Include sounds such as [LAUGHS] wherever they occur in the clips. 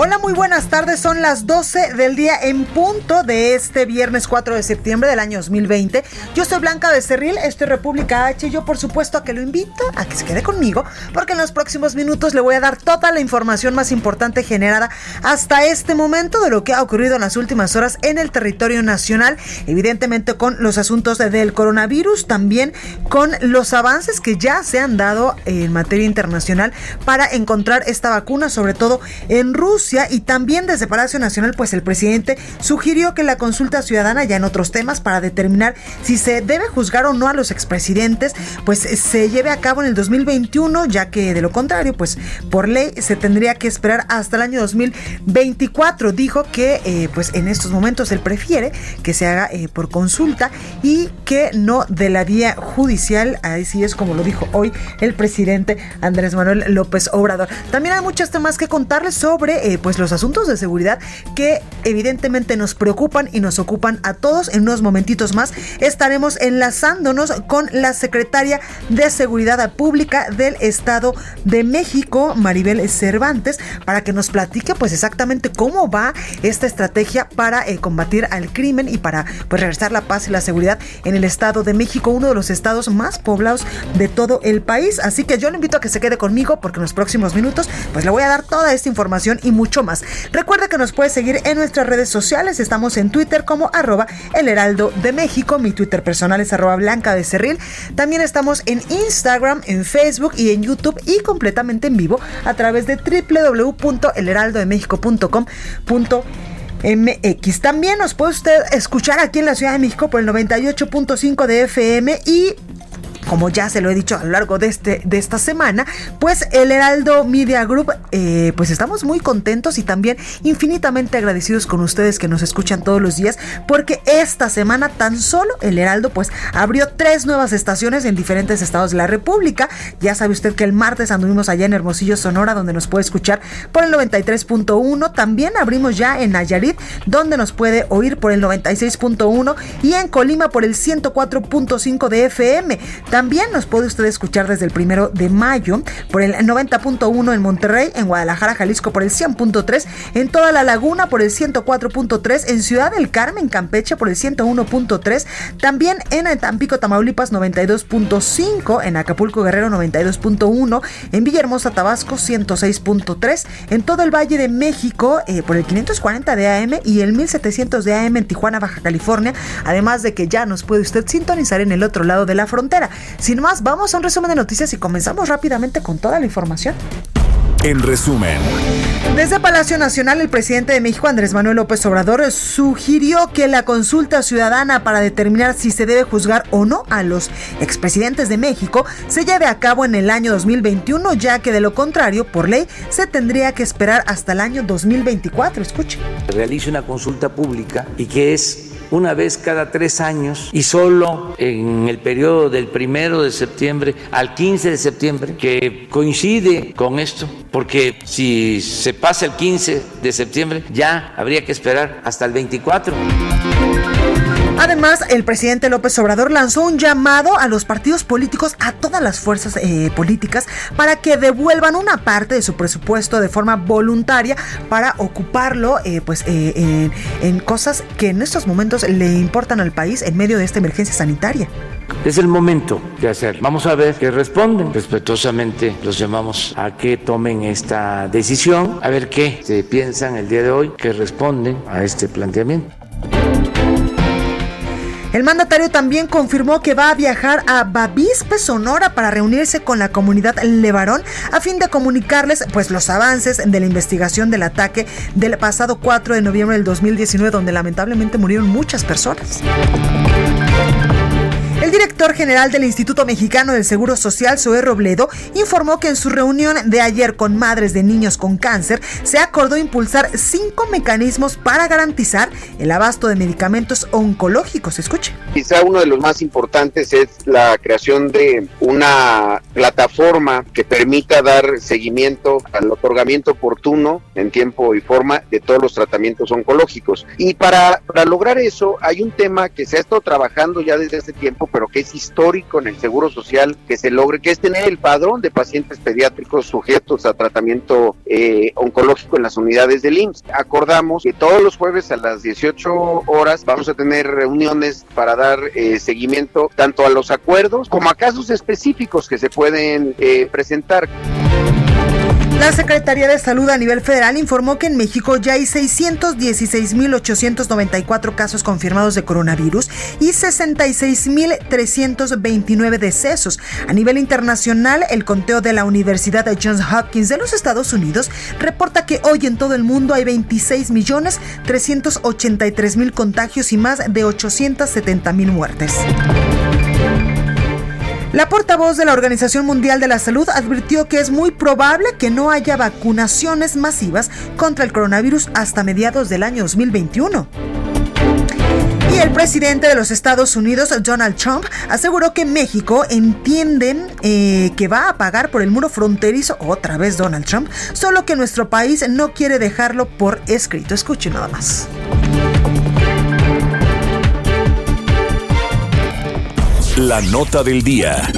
Hola, muy buenas tardes. Son las 12 del día en punto de este viernes 4 de septiembre del año 2020. Yo soy Blanca Becerril, esto es República H. Y yo, por supuesto, a que lo invito a que se quede conmigo, porque en los próximos minutos le voy a dar toda la información más importante generada hasta este momento de lo que ha ocurrido en las últimas horas en el territorio nacional. Evidentemente, con los asuntos del coronavirus, también con los avances que ya se han dado en materia internacional para encontrar esta vacuna, sobre todo en Rusia y también desde Palacio Nacional, pues el presidente sugirió que la consulta ciudadana ya en otros temas para determinar si se debe juzgar o no a los expresidentes, pues se lleve a cabo en el 2021, ya que de lo contrario, pues por ley se tendría que esperar hasta el año 2024. Dijo que eh, pues en estos momentos él prefiere que se haga eh, por consulta y que no de la vía judicial, así es como lo dijo hoy el presidente Andrés Manuel López Obrador. También hay muchos temas que contarles sobre eh, pues los asuntos de seguridad que evidentemente nos preocupan y nos ocupan a todos. En unos momentitos más estaremos enlazándonos con la secretaria de Seguridad Pública del Estado de México, Maribel Cervantes, para que nos platique pues exactamente cómo va esta estrategia para eh, combatir al crimen y para pues regresar la paz y la seguridad en el Estado de México, uno de los estados más poblados de todo el país. Así que yo le invito a que se quede conmigo porque en los próximos minutos pues le voy a dar toda esta información y mucho más. Recuerda que nos puedes seguir en nuestras redes sociales. Estamos en Twitter como arroba el heraldo de México. Mi Twitter personal es arroba blanca de cerril. También estamos en Instagram, en Facebook y en YouTube y completamente en vivo a través de www.elheraldodemexico.com.mx. También nos puede usted escuchar aquí en la Ciudad de México por el 98.5 de FM y como ya se lo he dicho a lo largo de, este, de esta semana, pues el Heraldo Media Group, eh, pues estamos muy contentos y también infinitamente agradecidos con ustedes que nos escuchan todos los días, porque esta semana tan solo el Heraldo pues abrió tres nuevas estaciones en diferentes estados de la República. Ya sabe usted que el martes anduvimos allá en Hermosillo, Sonora, donde nos puede escuchar por el 93.1. También abrimos ya en Nayarit, donde nos puede oír por el 96.1 y en Colima por el 104.5 de FM. También nos puede usted escuchar desde el primero de mayo por el 90.1 en Monterrey, en Guadalajara, Jalisco por el 100.3, en toda la laguna por el 104.3, en Ciudad del Carmen, Campeche por el 101.3, también en Tampico, Tamaulipas 92.5, en Acapulco, Guerrero 92.1, en Villahermosa, Tabasco 106.3, en todo el Valle de México eh, por el 540 de AM y el 1700 de AM en Tijuana, Baja California, además de que ya nos puede usted sintonizar en el otro lado de la frontera. Sin más, vamos a un resumen de noticias y comenzamos rápidamente con toda la información. En resumen. Desde Palacio Nacional, el presidente de México, Andrés Manuel López Obrador, sugirió que la consulta ciudadana para determinar si se debe juzgar o no a los expresidentes de México se lleve a cabo en el año 2021, ya que de lo contrario, por ley, se tendría que esperar hasta el año 2024. Escuche. Realice una consulta pública y que es una vez cada tres años y solo en el periodo del primero de septiembre al 15 de septiembre, que coincide con esto, porque si se pasa el 15 de septiembre ya habría que esperar hasta el 24. Además, el presidente López Obrador lanzó un llamado a los partidos políticos, a todas las fuerzas eh, políticas, para que devuelvan una parte de su presupuesto de forma voluntaria para ocuparlo eh, pues, eh, en, en cosas que en estos momentos le importan al país en medio de esta emergencia sanitaria. Es el momento de hacerlo. Vamos a ver qué responden. Respetuosamente los llamamos a que tomen esta decisión, a ver qué se piensan el día de hoy, que responden a este planteamiento. El mandatario también confirmó que va a viajar a Bavispe, Sonora, para reunirse con la comunidad Levarón a fin de comunicarles pues, los avances de la investigación del ataque del pasado 4 de noviembre del 2019, donde lamentablemente murieron muchas personas. El director general del Instituto Mexicano del Seguro Social, Zoe Robledo, informó que en su reunión de ayer con madres de niños con cáncer se acordó impulsar cinco mecanismos para garantizar el abasto de medicamentos oncológicos. Escuche. Quizá uno de los más importantes es la creación de una plataforma que permita dar seguimiento al otorgamiento oportuno en tiempo y forma de todos los tratamientos oncológicos. Y para, para lograr eso hay un tema que se ha estado trabajando ya desde hace tiempo, pero que es histórico en el Seguro Social que se logre, que es tener el padrón de pacientes pediátricos sujetos a tratamiento eh, oncológico en las unidades del IMSS. Acordamos que todos los jueves a las 18 horas vamos a tener reuniones para dar eh, seguimiento tanto a los acuerdos como a casos específicos que se pueden eh, presentar. La Secretaría de Salud a nivel federal informó que en México ya hay 616.894 casos confirmados de coronavirus y 66.329 decesos. A nivel internacional, el conteo de la Universidad de Johns Hopkins de los Estados Unidos reporta que hoy en todo el mundo hay 26.383.000 contagios y más de 870.000 muertes. La portavoz de la Organización Mundial de la Salud advirtió que es muy probable que no haya vacunaciones masivas contra el coronavirus hasta mediados del año 2021. Y el presidente de los Estados Unidos, Donald Trump, aseguró que México entienden eh, que va a pagar por el muro fronterizo, otra vez Donald Trump, solo que nuestro país no quiere dejarlo por escrito. Escuche nada más. La nota del día.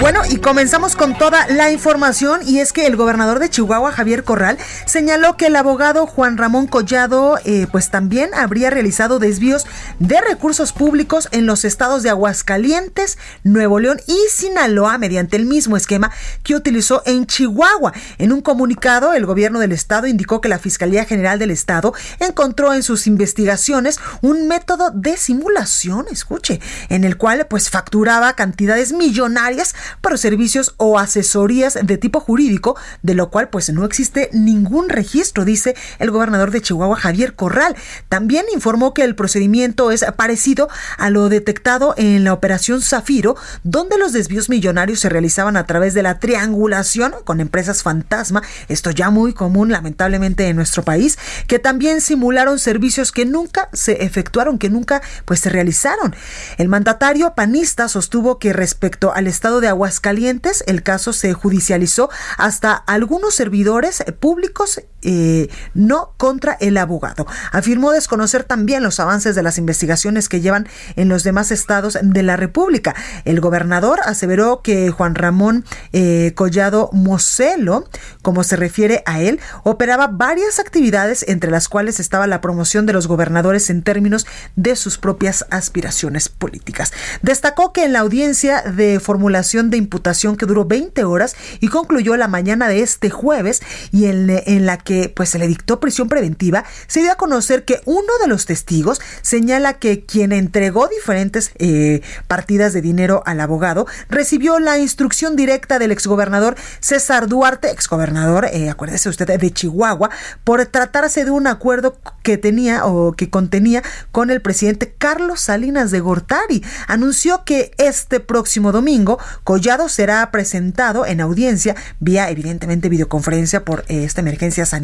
Bueno, y comenzamos con toda la información y es que el gobernador de Chihuahua, Javier Corral, señaló que el abogado Juan Ramón Collado, eh, pues también habría realizado desvíos de recursos públicos en los estados de Aguascalientes, Nuevo León y Sinaloa mediante el mismo esquema que utilizó en Chihuahua. En un comunicado, el gobierno del estado indicó que la Fiscalía General del Estado encontró en sus investigaciones un método de simulación, escuche, en el cual pues facturaba cantidades millonarias para servicios o asesorías de tipo jurídico, de lo cual pues no existe ningún registro, dice el gobernador de Chihuahua Javier Corral. También informó que el procedimiento es parecido a lo detectado en la operación Zafiro, donde los desvíos millonarios se realizaban a través de la triangulación con empresas fantasma, esto ya muy común lamentablemente en nuestro país, que también simularon servicios que nunca se efectuaron, que nunca pues se realizaron. El mandatario panista sostuvo que respecto al estado de Aguascalientes, el caso se judicializó hasta algunos servidores públicos, eh, no contra el abogado. Afirmó desconocer también los avances de las investigaciones que llevan en los demás estados de la República. El gobernador aseveró que Juan Ramón eh, Collado Moselo, como se refiere a él, operaba varias actividades entre las cuales estaba la promoción de los gobernadores en términos de sus propias aspiraciones políticas. Destacó que en la audiencia de formulación de imputación que duró 20 horas y concluyó la mañana de este jueves y en, en la que pues se le dictó prisión preventiva, se dio a conocer que uno de los testigos señala que quien entregó diferentes eh, partidas de dinero al abogado recibió la instrucción directa del exgobernador César Duarte, exgobernador, eh, acuérdese usted, de Chihuahua, por tratarse de un acuerdo que tenía o que contenía con el presidente Carlos Salinas de Gortari. Anunció que este próximo domingo Collado será presentado en audiencia vía evidentemente videoconferencia por eh, esta emergencia sanitaria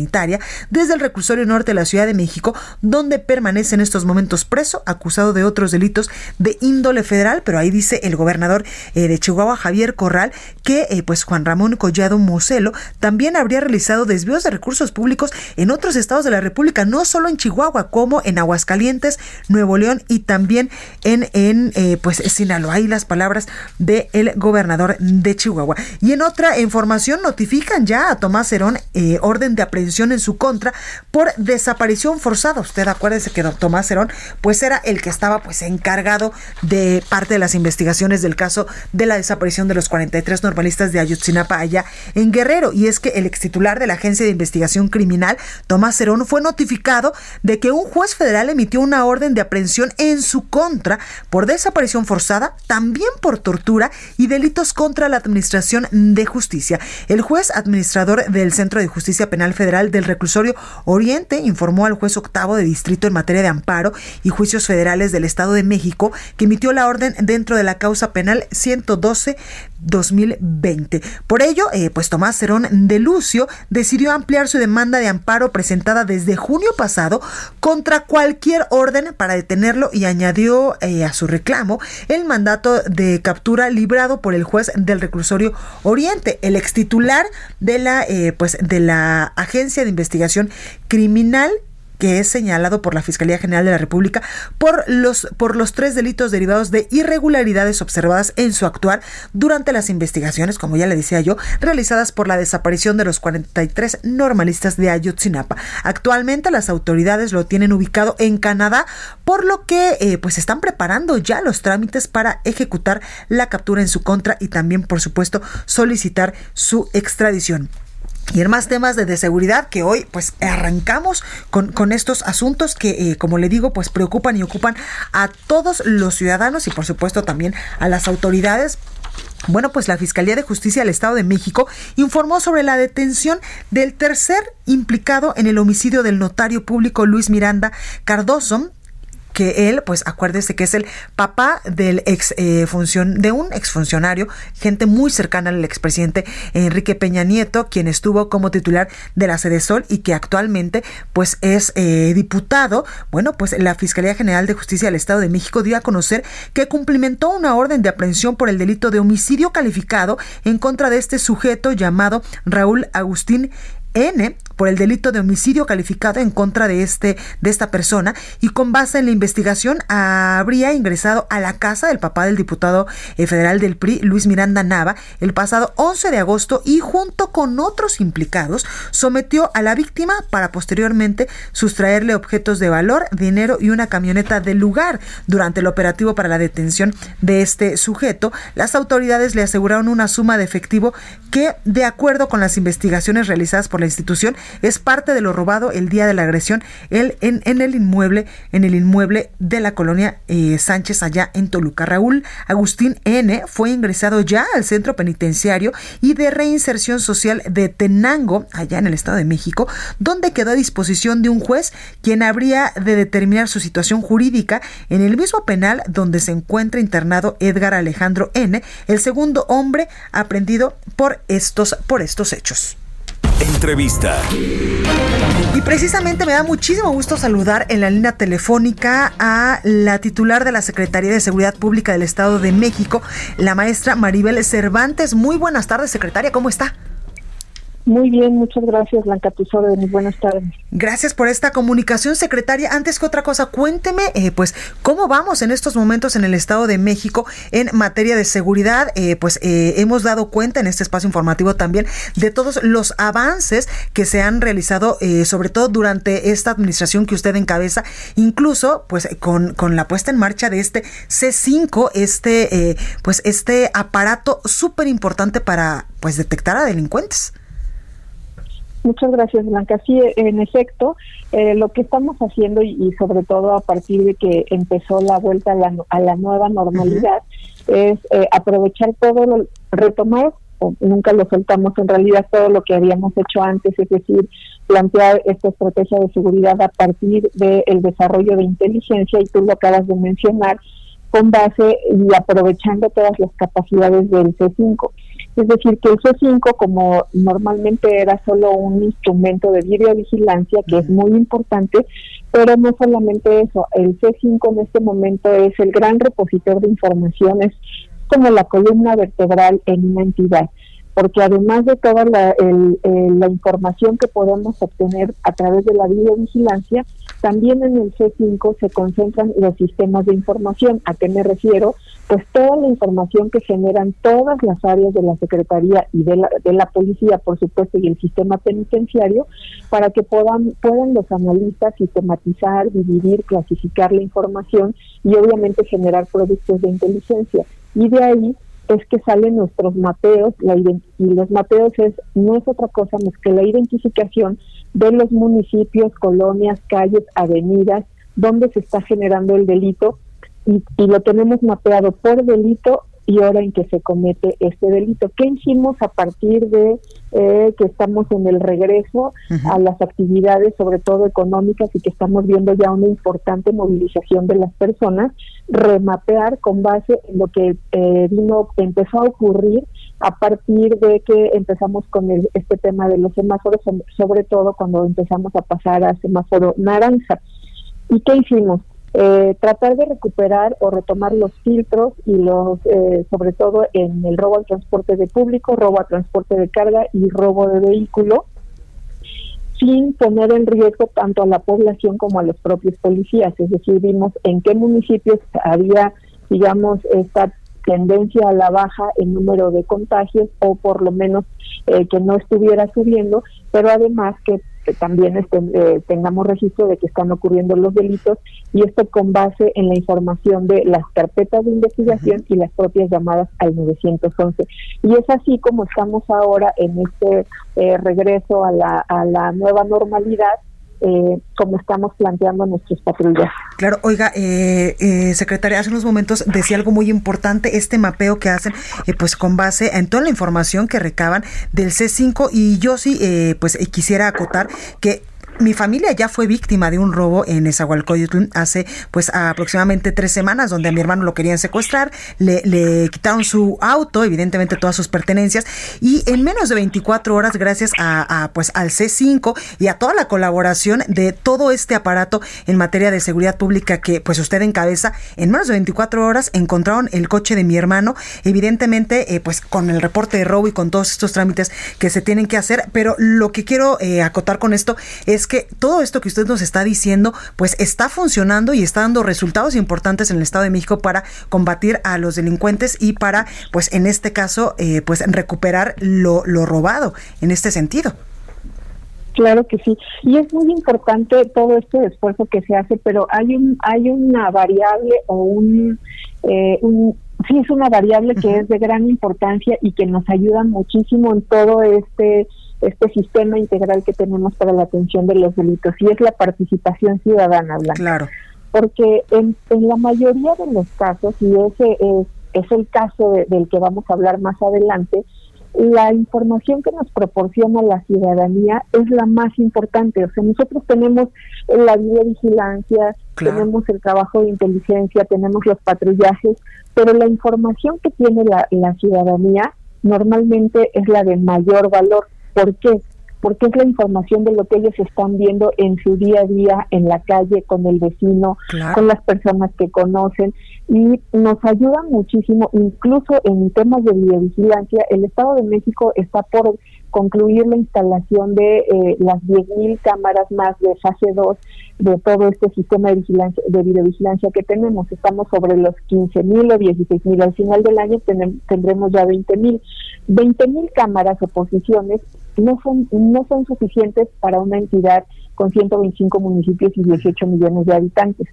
desde el reclusorio norte de la Ciudad de México, donde permanece en estos momentos preso, acusado de otros delitos de índole federal, pero ahí dice el gobernador eh, de Chihuahua, Javier Corral, que eh, pues Juan Ramón Collado Moselo también habría realizado desvíos de recursos públicos en otros estados de la República, no solo en Chihuahua, como en Aguascalientes, Nuevo León y también en, en pues Sinaloa. Ahí las palabras del el gobernador de Chihuahua. Y en otra información notifican ya a Tomás Herón eh, orden de aprehensión en su contra por desaparición forzada. Usted acuérdese que don Tomás Herón pues era el que estaba pues encargado de parte de las investigaciones del caso de la desaparición de los 43 normalistas de Ayotzinapa allá en Guerrero. Y es que el ex titular de la Agencia de Investigación Criminal, Tomás Herón, fue notificado de que un juez federal emitió una orden de aprehensión en su contra por desaparición forzada, también por tortura y delitos contra la Administración de Justicia. El juez administrador del Centro de Justicia Penal Federal del Reclusorio Oriente informó al juez octavo de distrito en materia de amparo y juicios federales del Estado de México que emitió la orden dentro de la causa penal 112 2020. Por ello, eh, pues Tomás Cerón de Lucio decidió ampliar su demanda de amparo presentada desde junio pasado contra cualquier orden para detenerlo y añadió eh, a su reclamo el mandato de captura librado por el juez del reclusorio Oriente, el ex titular de la, eh, pues, de la Agencia de Investigación Criminal que es señalado por la Fiscalía General de la República por los, por los tres delitos derivados de irregularidades observadas en su actuar durante las investigaciones, como ya le decía yo, realizadas por la desaparición de los 43 normalistas de Ayotzinapa. Actualmente las autoridades lo tienen ubicado en Canadá, por lo que eh, pues están preparando ya los trámites para ejecutar la captura en su contra y también, por supuesto, solicitar su extradición. Y en más temas de, seguridad que hoy pues arrancamos con, con estos asuntos que eh, como le digo pues preocupan y ocupan a todos los ciudadanos y por supuesto también a las autoridades. Bueno, pues la Fiscalía de Justicia del Estado de México informó sobre la detención del tercer implicado en el homicidio del notario público Luis Miranda Cardoso, que él, pues acuérdese que es el papá del ex eh, de un exfuncionario, gente muy cercana al expresidente Enrique Peña Nieto, quien estuvo como titular de la Sede Sol y que actualmente pues es eh, diputado. Bueno, pues la Fiscalía General de Justicia del Estado de México dio a conocer que cumplimentó una orden de aprehensión por el delito de homicidio calificado en contra de este sujeto llamado Raúl Agustín N por el delito de homicidio calificado en contra de este de esta persona y con base en la investigación habría ingresado a la casa del papá del diputado eh, federal del PRI Luis Miranda Nava el pasado 11 de agosto y junto con otros implicados sometió a la víctima para posteriormente sustraerle objetos de valor, dinero y una camioneta del lugar. Durante el operativo para la detención de este sujeto, las autoridades le aseguraron una suma de efectivo que de acuerdo con las investigaciones realizadas por la institución es parte de lo robado el día de la agresión en, en el inmueble, en el inmueble de la colonia eh, Sánchez allá en Toluca. Raúl Agustín N fue ingresado ya al centro penitenciario y de reinserción social de Tenango, allá en el Estado de México, donde quedó a disposición de un juez quien habría de determinar su situación jurídica en el mismo penal donde se encuentra internado Edgar Alejandro N, el segundo hombre aprendido por estos, por estos hechos. Entrevista. Y precisamente me da muchísimo gusto saludar en la línea telefónica a la titular de la Secretaría de Seguridad Pública del Estado de México, la maestra Maribel Cervantes. Muy buenas tardes, secretaria, ¿cómo está? Muy bien, muchas gracias, Blanca, tus órdenes. Buenas tardes. Gracias por esta comunicación, secretaria. Antes que otra cosa, cuénteme, eh, pues, cómo vamos en estos momentos en el Estado de México en materia de seguridad. Eh, pues eh, hemos dado cuenta en este espacio informativo también de todos los avances que se han realizado, sobre todo durante esta administración que usted encabeza, incluso, pues, con, con la puesta en marcha de este C5, este, pues, este aparato súper importante para, pues, detectar a delincuentes. Muchas gracias, Blanca. Sí, en efecto, eh, lo que estamos haciendo y, sobre todo a partir de que empezó la vuelta a la, nueva normalidad es eh, aprovechar todo, lo, retomar, o nunca lo soltamos en realidad todo lo que habíamos hecho antes, es decir, plantear esta estrategia de seguridad a partir del desarrollo de inteligencia y tú lo acabas de mencionar con base y aprovechando todas las capacidades del C5. Es decir, que el C5, como normalmente era solo un instrumento de videovigilancia, que es muy importante, pero no solamente eso, el C5 en este momento es el gran repositor de informaciones como la columna vertebral en una entidad porque además de toda la, la, información que podemos obtener a través de la videovigilancia, también en el C5 se concentran los sistemas de información. ¿A qué me refiero? Pues toda la información que generan todas las áreas de la Secretaría y de la, de la Policía, por supuesto, y el sistema penitenciario, para que puedan, puedan los analistas sistematizar, dividir, clasificar la información y obviamente generar productos de inteligencia. Y de ahí es que salen nuestros mapeos, la y los mapeos es no es otra cosa más que la identificación de los municipios, colonias, calles, avenidas, donde se está generando el delito y, lo tenemos mapeado por delito y hora en que se comete este delito. ¿Qué hicimos a partir de eh, que estamos en el regreso a las actividades, sobre todo económicas, y que estamos viendo ya una importante movilización de las personas? Remapear con base en lo que eh, vino, empezó a ocurrir a partir de que empezamos con el, este tema de los semáforos, sobre todo cuando empezamos a pasar a semáforo naranja. ¿Y qué hicimos? Eh, tratar de recuperar o retomar los filtros y los, eh, sobre todo en el robo al transporte de público, robo a transporte de carga y robo de vehículo, sin poner en riesgo tanto a la población como a los propios policías. Es decir, vimos en qué municipios había, digamos, esta tendencia a la baja en número de contagios o por lo menos eh, que no estuviera subiendo, pero además que también este, eh, tengamos registro de que están ocurriendo los delitos y esto con base en la información de las carpetas de investigación y las propias llamadas al 911. Y es así como estamos ahora en este eh, regreso a la, a la nueva normalidad eh, como estamos planteando nuestros patrullas. Claro, oiga, eh, eh, secretaria, hace unos momentos decía algo muy importante, este mapeo que hacen, eh, pues con base en toda la información que recaban del C5 y yo sí, pues quisiera acotar que mi familia ya fue víctima de un robo en Esahualcoyotl hace pues aproximadamente tres semanas, donde a mi hermano lo querían secuestrar, le, quitaron su auto, evidentemente todas sus pertenencias, y en menos de 24 horas, gracias a, pues al C5 y a toda la colaboración de todo este aparato en materia de seguridad pública que pues usted encabeza, en menos de 24 horas encontraron el coche de mi hermano, evidentemente eh, pues con el reporte de robo y con todos estos trámites que se tienen que hacer, pero lo que quiero eh, acotar con esto es que todo esto que usted nos está diciendo, pues está funcionando y está dando resultados importantes en el Estado de México para combatir a los delincuentes y para, pues en este caso, eh, pues recuperar lo, lo robado en este sentido. Claro que sí, y es muy importante todo este esfuerzo que se hace, pero hay un hay una variable o un, eh, un sí es una variable que es de gran importancia y que nos ayuda muchísimo en todo este este sistema integral que tenemos para la atención de los delitos y es la participación ciudadana, Blanca. Claro. Porque en, la mayoría de los casos, y ese es, es el caso del que vamos a hablar más adelante, la información que nos proporciona la ciudadanía es la más importante. O sea, nosotros tenemos la videovigilancia, tenemos el trabajo de inteligencia, tenemos los patrullajes, pero la información que tiene la, la ciudadanía normalmente es la de mayor valor. ¿Por qué? Porque es la información de lo que ellos están viendo en su día a día, en la calle, con el vecino, con las personas que conocen y nos ayuda muchísimo, incluso en temas de videovigilancia. El Estado de México está por concluir la instalación de eh, las 10.000 cámaras más de fase 2 de todo este sistema de vigilancia de videovigilancia que tenemos. Estamos sobre los 15.000 o 16.000. Al final del año tendremos ya 20.000. 20.000 cámaras o posiciones no son, no son suficientes para una entidad con 125 municipios y 18 millones de habitantes.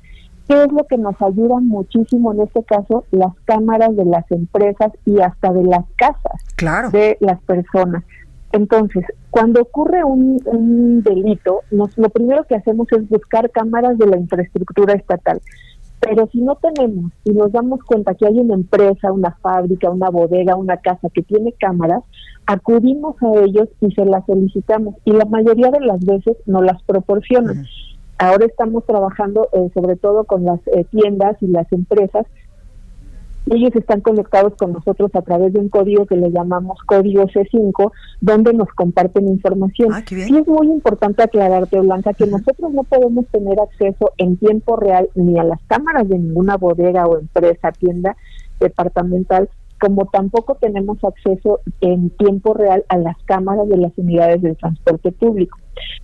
¿Qué es lo que nos ayuda muchísimo en este caso? Las cámaras de las empresas y hasta de las casas claro. de las personas. Entonces, cuando ocurre un, delito, nos, lo primero que hacemos es buscar cámaras de la infraestructura estatal. Pero si no tenemos y nos damos cuenta que hay una empresa, una fábrica, una bodega, una casa que tiene cámaras, acudimos a ellos y se las solicitamos y la mayoría de las veces no las proporcionan. Ahora estamos trabajando eh, sobre todo con las eh, tiendas y las empresas. Ellos están conectados con nosotros a través de un código que le llamamos código C5, donde nos comparten información. Ah, y es muy importante aclararte, Blanca, que nosotros no podemos tener acceso en tiempo real ni a las cámaras de ninguna bodega o empresa, tienda departamental, como tampoco tenemos acceso en tiempo real a las cámaras de las unidades del transporte público.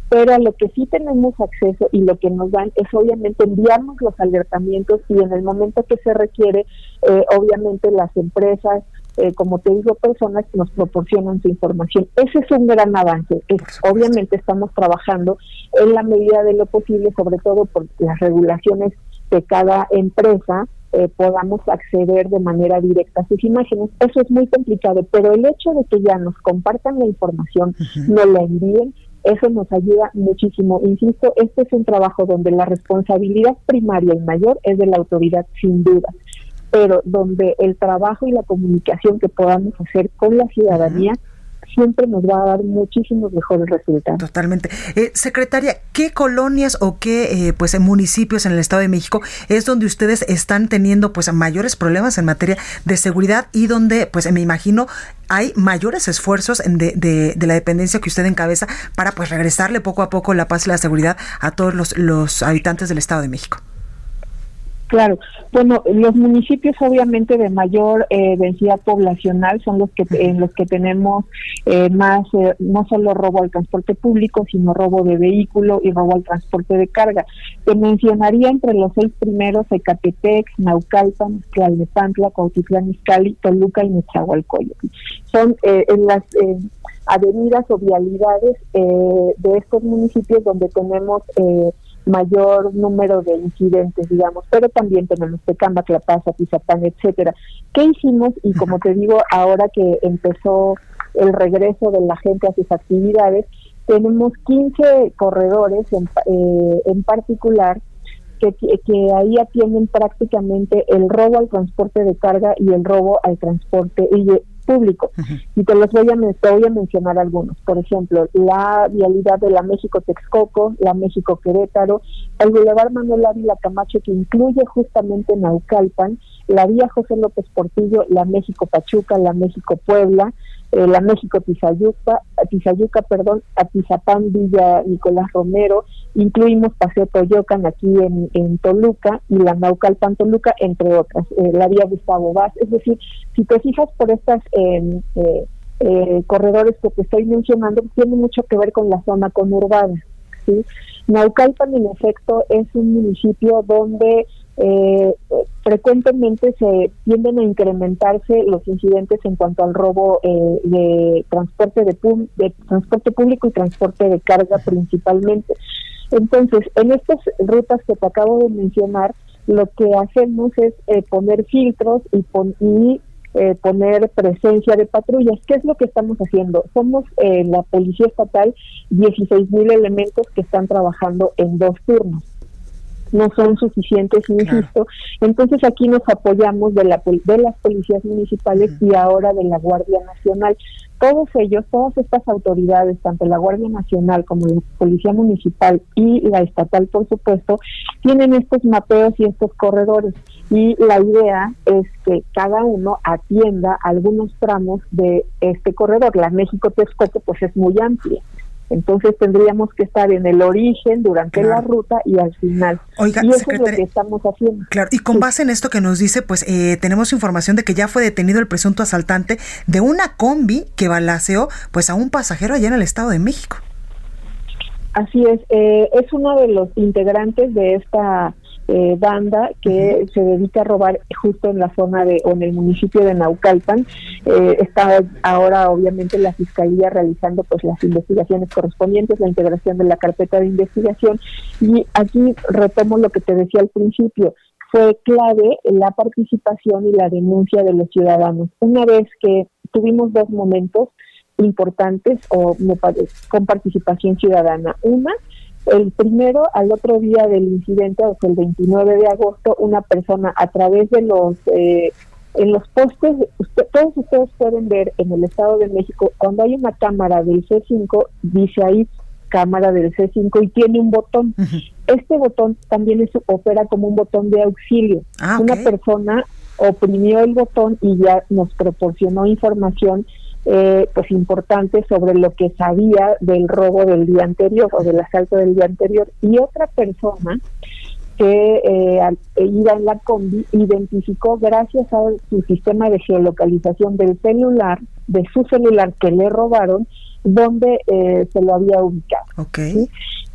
Pero a lo que sí tenemos acceso y lo que nos dan es obviamente enviarnos los alertamientos y en el momento que se requiere, eh, obviamente las empresas, eh, como te digo, personas que nos proporcionan su información. Ese es un gran avance. obviamente estamos trabajando en la medida de lo posible, sobre todo por las regulaciones de cada empresa, eh, podamos acceder de manera directa a sus imágenes. Eso es muy complicado, pero el hecho de que ya nos compartan la información, nos la envíen, eso nos ayuda muchísimo. Insisto, este es un trabajo donde la responsabilidad primaria y mayor es de la autoridad, sin duda, pero donde el trabajo y la comunicación que podamos hacer con la ciudadanía siempre nos va a dar muchísimos mejores resultados. Totalmente. Eh, secretaria, ¿qué colonias o qué eh, pues municipios en el Estado de México es donde ustedes están teniendo pues mayores problemas en materia de seguridad y donde pues me imagino hay mayores esfuerzos de, de, de, la dependencia que usted encabeza para pues regresarle poco a poco la paz y la seguridad a todos los, los habitantes del Estado de México? Claro, bueno, los municipios obviamente de mayor eh, densidad poblacional son los que en los que tenemos eh, más eh, no solo robo al transporte público, sino robo de vehículo y robo al transporte de carga. Te mencionaría entre los seis primeros Ecatepec, Naucalpan, Tlalnepantla, Cuautitlán Izcalli, Toluca y Nezahualcóyotl. Son en las avenidas o vialidades de estos municipios donde tenemos mayor número de incidentes, digamos, pero también tenemos Tecamba, Clapasa, Tizapán, etcétera. ¿Qué hicimos? Y como te digo, ahora que empezó el regreso de la gente a sus actividades, tenemos 15 corredores en, eh, en particular que, que, ahí atienden prácticamente el robo al transporte de carga y el robo al transporte y público. Y te los voy a, te voy a mencionar algunos. Por ejemplo, la vialidad de la México-Texcoco, la México-Querétaro, el Boulevard Manuel Ávila Camacho, que incluye justamente Naucalpan, la vía José López Portillo, la México-Pachuca, la México-Puebla, eh, la México Tizayuca, Tizayuca, perdón, Atizapán, Villa Nicolás Romero, incluimos Paseo Toyocan aquí en, en Toluca y la Naucalpan Toluca, entre otras, eh, la vía Gustavo Vaz, es decir, si te fijas por estas em, eh, eh, corredores que te estoy mencionando, tiene mucho que ver con la zona conurbana, ¿sí? Naucalpan, en efecto, es un municipio donde eh, frecuentemente se tienden a incrementarse los incidentes en cuanto al robo eh, de transporte de, de transporte público y transporte de carga principalmente. Entonces, en estas rutas que te acabo de mencionar, lo que hacemos es eh, poner filtros y, y eh, poner presencia de patrullas. ¿Qué es lo que estamos haciendo? Somos eh, la Policía Estatal 16 mil elementos que están trabajando en dos turnos no son suficientes, insisto. Entonces aquí nos apoyamos de, la, de las policías municipales y ahora de la Guardia Nacional. Todos ellos, todas estas autoridades, tanto la Guardia Nacional como la Policía Municipal y la estatal, por supuesto, tienen estos mapeos y estos corredores. Y la idea es que cada uno atienda algunos tramos de este corredor. La México-Texcoco pues es muy amplia. Entonces tendríamos que estar en el origen, durante la ruta y al final. Oiga, y eso es lo que estamos haciendo. Claro, y con base en esto que nos dice, pues eh, tenemos información de que ya fue detenido el presunto asaltante de una combi que balaceó pues a un pasajero allá en el Estado de México. Así es, eh, es uno de los integrantes de esta eh, banda que se dedica a robar justo en la zona de o en el municipio de Naucalpan. Eh, está ahora obviamente la fiscalía realizando pues las investigaciones correspondientes, la integración de la carpeta de investigación y aquí retomo lo que te decía al principio fue clave la participación y la denuncia de los ciudadanos. Una vez que tuvimos dos momentos importantes o con participación ciudadana. Una, el primero, al otro día del incidente, o sea, el 29 de agosto, una persona a través de los eh, en los postes, todos ustedes pueden ver en el Estado de México, cuando hay una cámara del C5, dice ahí cámara del C5 y tiene un botón. Este botón también es, opera como un botón de auxilio. Ah, una persona oprimió el botón y ya nos proporcionó información eh, pues importante sobre lo que sabía del robo del día anterior o del asalto del día anterior y otra persona que eh, iba en la combi identificó gracias a su sistema de geolocalización del celular, de su celular que le robaron, donde eh, se lo había ubicado. Okay.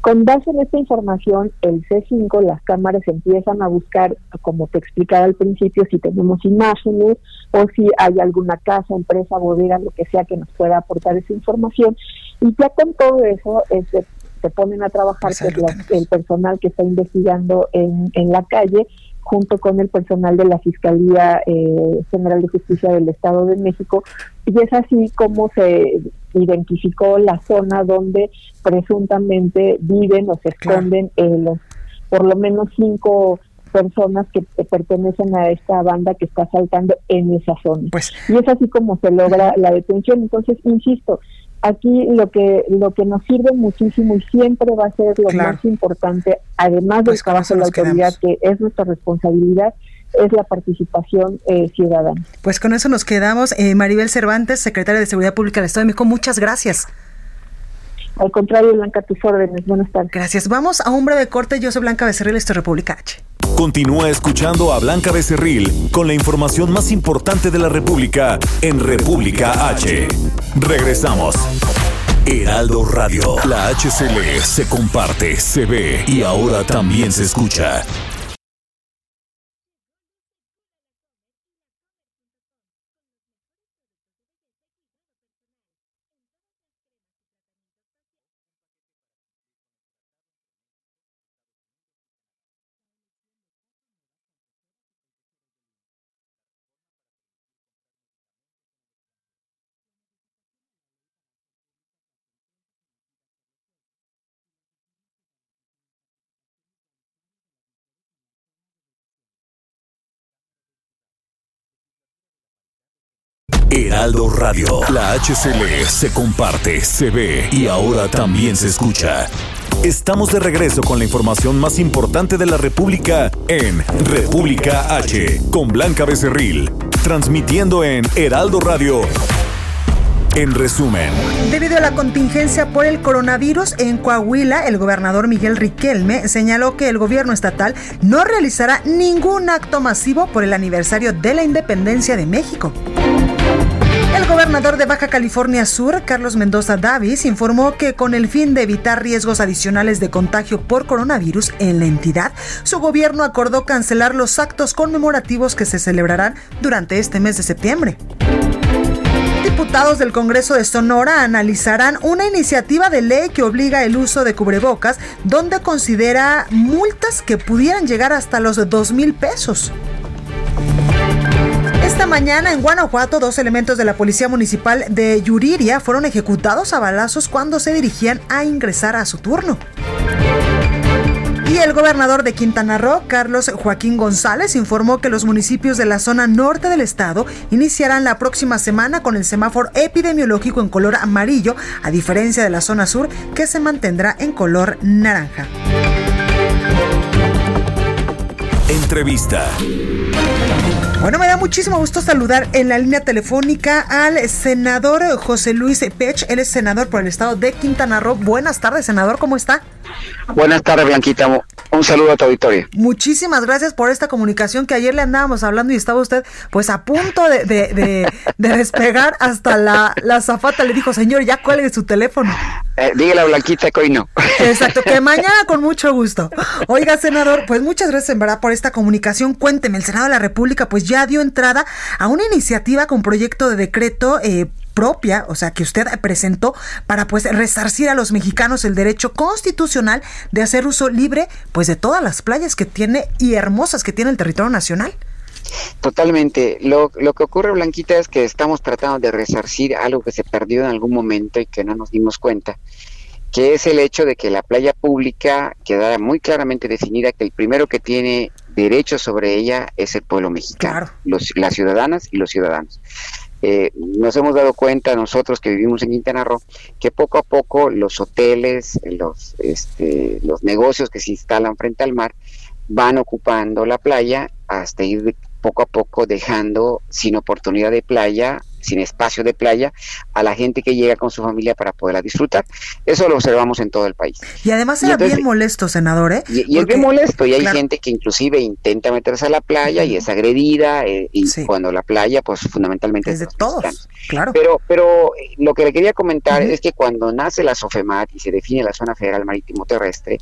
Con base en esta información, el C5, las cámaras empiezan a buscar, como te explicaba al principio, si tenemos imágenes o si hay alguna casa, empresa, bodega, lo que sea que nos pueda aportar esa información. Y ya con todo eso, este, se ponen a trabajar pues el personal que está investigando en, en la calle junto con el personal de la Fiscalía eh, General de Justicia del Estado de México y es así como se identificó la zona donde presuntamente viven o se esconden eh, los por lo menos cinco personas que pertenecen a esta banda que está saltando en esa zona. Pues, y es así como se logra la detención. Entonces, insisto, aquí lo que lo que nos sirve muchísimo y siempre va a ser lo más importante, además del pues trabajo de la autoridad, que es nuestra responsabilidad, es la participación eh, ciudadana. Pues con eso nos quedamos. Eh, Maribel Cervantes, secretaria de Seguridad Pública del Estado de México, muchas gracias. Al contrario, Blanca, tus órdenes. Buenas tardes. Gracias. Vamos a un breve corte. Yo soy Blanca Becerril, esto es República H. Continúa escuchando a Blanca Becerril con la información más importante de la República en República H. Regresamos. Heraldo Radio, la HCL se comparte, se ve y ahora también se escucha. Heraldo Radio. La HCL se comparte, se ve y ahora también se escucha. Estamos de regreso con la información más importante de la República en República H, con Blanca Becerril, transmitiendo en Heraldo Radio. En resumen, debido a la contingencia por el coronavirus en Coahuila, el gobernador Miguel Riquelme señaló que el gobierno estatal no realizará ningún acto masivo por el aniversario de la independencia de México. El gobernador de Baja California Sur, Carlos Mendoza Davis, informó que con el fin de evitar riesgos adicionales de contagio por coronavirus en la entidad, su gobierno acordó cancelar los actos conmemorativos que se celebrarán durante este mes de septiembre diputados del Congreso de Sonora analizarán una iniciativa de ley que obliga el uso de cubrebocas, donde considera multas que pudieran llegar hasta los dos mil pesos. Esta mañana en Guanajuato, dos elementos de la Policía Municipal de Yuriria fueron ejecutados a balazos cuando se dirigían a ingresar a su turno. Y el gobernador de Quintana Roo, Carlos Joaquín González, informó que los municipios de la zona norte del estado iniciarán la próxima semana con el semáforo epidemiológico en color amarillo, a diferencia de la zona sur que se mantendrá en color naranja. Entrevista. Bueno, me da muchísimo gusto saludar en la línea telefónica al senador José Luis Pech. Él es senador por el estado de Quintana Roo. Buenas tardes, senador, ¿cómo está? Buenas tardes, Blanquita. Un saludo a tu auditorio. Muchísimas gracias por esta comunicación que ayer le andábamos hablando y estaba usted pues a punto de, de, despegar hasta la, la zafata. Le dijo, señor, ya cuelgue su teléfono. Eh, dígale a Blanquita que hoy no. Exacto, que [LAUGHS] mañana con mucho gusto. Oiga, senador, pues muchas gracias en verdad por esta comunicación. Cuénteme, el Senado de la República pues ya dio entrada a una iniciativa con proyecto de decreto eh, propia, o sea, que usted presentó para pues resarcir a los mexicanos el derecho constitucional de hacer uso libre pues de todas las playas que tiene y hermosas que tiene el territorio nacional. Totalmente. Lo, lo que ocurre, Blanquita, es que estamos tratando de resarcir algo que se perdió en algún momento y que no nos dimos cuenta, que es el hecho de que la playa pública queda muy claramente definida que el primero que tiene derecho sobre ella es el pueblo mexicano, los, las ciudadanas y los ciudadanos. Eh, nos hemos dado cuenta nosotros que vivimos en Quintana Roo que poco a poco los hoteles, los, este, los negocios que se instalan frente al mar van ocupando la playa hasta ir poco a poco dejando sin oportunidad de playa sin espacio de playa a la gente que llega con su familia para poderla disfrutar. Eso lo observamos en todo el país. Y además era bien molesto, senador, ¿eh? Y, es bien molesto, y hay gente que inclusive intenta meterse a la playa y es agredida, eh, y cuando la playa, pues fundamentalmente es de todos, claro. Pero, pero eh, lo que le quería comentar es que cuando nace la SOFEMAT y se define la Zona Federal Marítimo Terrestre,